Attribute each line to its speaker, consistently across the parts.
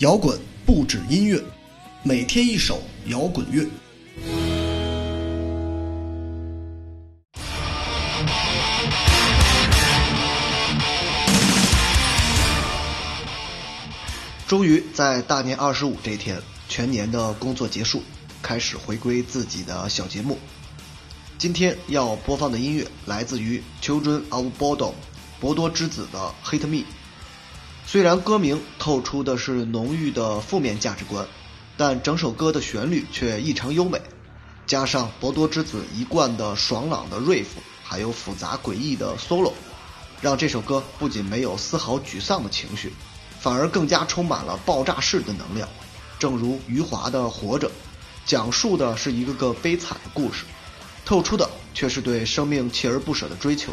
Speaker 1: 摇滚不止音乐，每天一首摇滚乐。终于在大年二十五这天，全年的工作结束，开始回归自己的小节目。今天要播放的音乐来自于 Children of Bodom 博多之子的《Hit Me》。虽然歌名透出的是浓郁的负面价值观，但整首歌的旋律却异常优美，加上博多之子一贯的爽朗的 riff，还有复杂诡异的 solo，让这首歌不仅没有丝毫沮丧的情绪，反而更加充满了爆炸式的能量。正如余华的《活着》，讲述的是一个个悲惨的故事，透出的却是对生命锲而不舍的追求。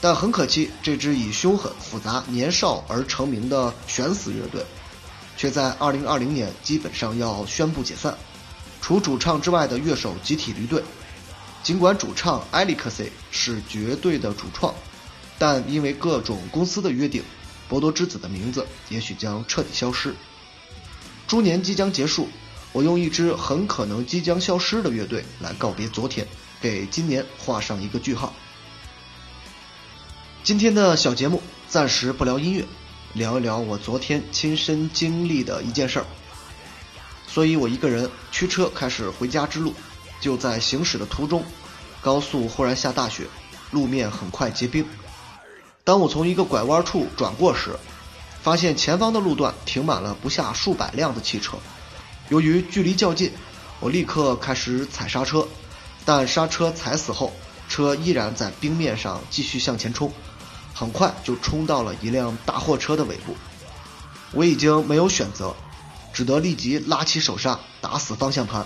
Speaker 1: 但很可惜，这支以凶狠、复杂、年少而成名的悬死乐队，却在2020年基本上要宣布解散。除主唱之外的乐手集体离队。尽管主唱 Alexei 是绝对的主创，但因为各种公司的约定，博多之子的名字也许将彻底消失。猪年即将结束，我用一支很可能即将消失的乐队来告别昨天，给今年画上一个句号。今天的小节目暂时不聊音乐，聊一聊我昨天亲身经历的一件事儿。所以我一个人驱车开始回家之路，就在行驶的途中，高速忽然下大雪，路面很快结冰。当我从一个拐弯处转过时，发现前方的路段停满了不下数百辆的汽车。由于距离较近，我立刻开始踩刹车，但刹车踩死后，车依然在冰面上继续向前冲。很快就冲到了一辆大货车的尾部，我已经没有选择，只得立即拉起手刹，打死方向盘，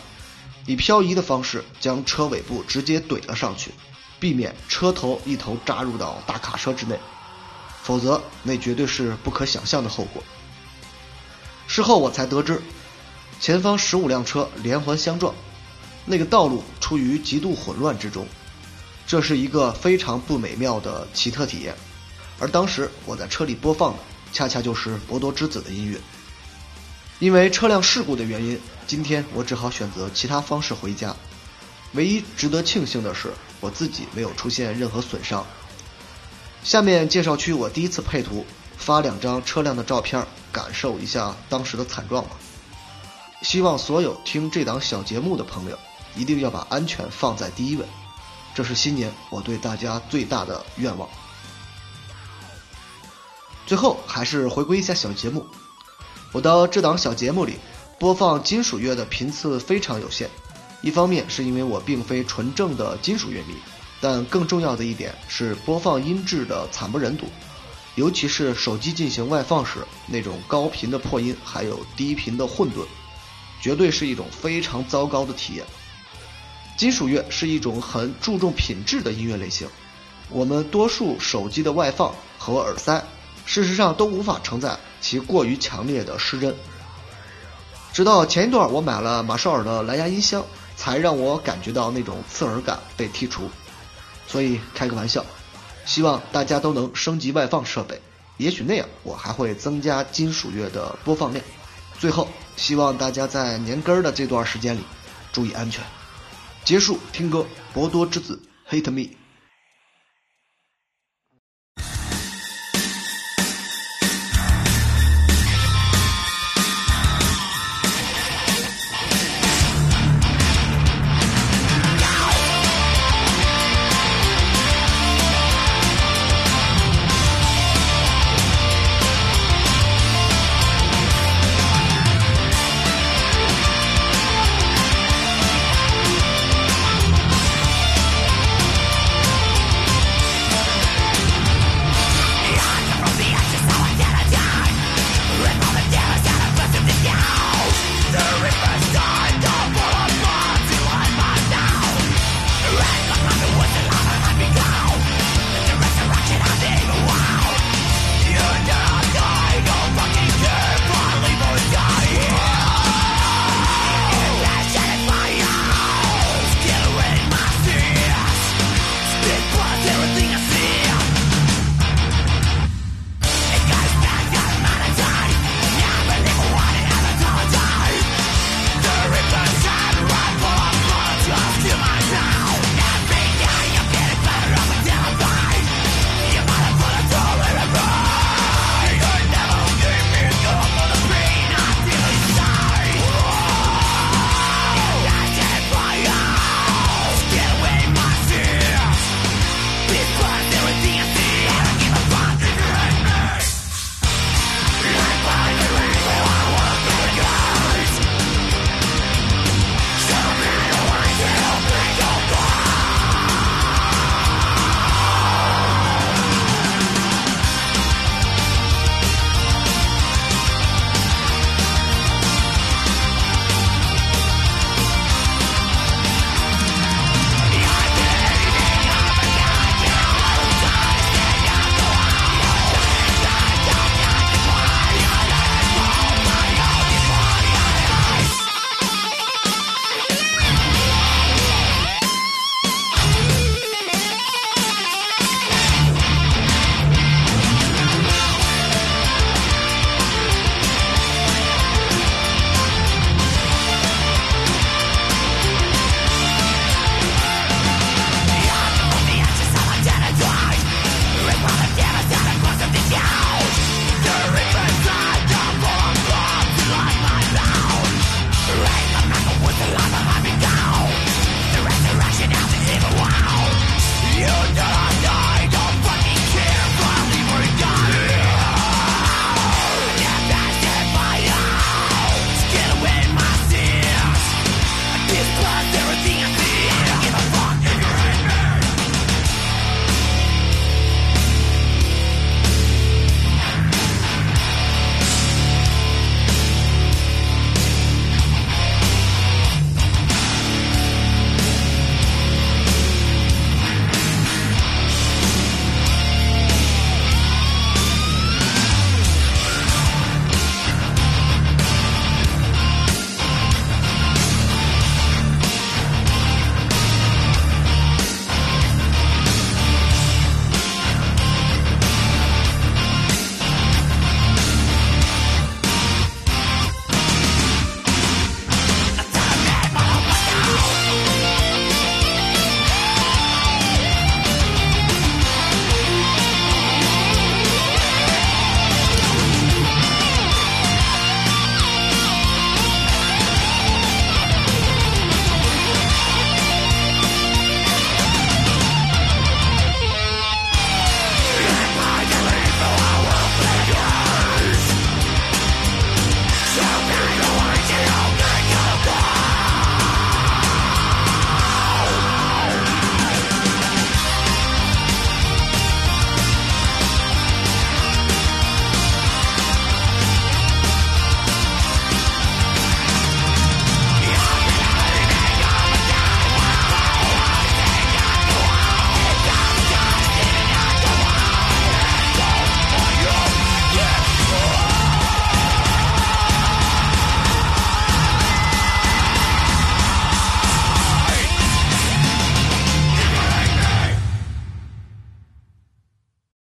Speaker 1: 以漂移的方式将车尾部直接怼了上去，避免车头一头扎入到大卡车之内，否则那绝对是不可想象的后果。事后我才得知，前方十五辆车连环相撞，那个道路处于极度混乱之中，这是一个非常不美妙的奇特体验。而当时我在车里播放的，恰恰就是博多之子的音乐。因为车辆事故的原因，今天我只好选择其他方式回家。唯一值得庆幸的是，我自己没有出现任何损伤。下面介绍区我第一次配图，发两张车辆的照片，感受一下当时的惨状吧。希望所有听这档小节目的朋友，一定要把安全放在第一位，这是新年我对大家最大的愿望。最后还是回归一下小节目，我的这档小节目里播放金属乐的频次非常有限。一方面是因为我并非纯正的金属乐迷，但更重要的一点是播放音质的惨不忍睹，尤其是手机进行外放时那种高频的破音，还有低频的混沌，绝对是一种非常糟糕的体验。金属乐是一种很注重品质的音乐类型，我们多数手机的外放和耳塞。事实上都无法承载其过于强烈的失真。直到前一段我买了马绍尔的蓝牙音箱，才让我感觉到那种刺耳感被剔除。所以开个玩笑，希望大家都能升级外放设备，也许那样我还会增加金属乐的播放量。最后，希望大家在年根儿的这段时间里注意安全。结束听歌，博多之子，Hate Me。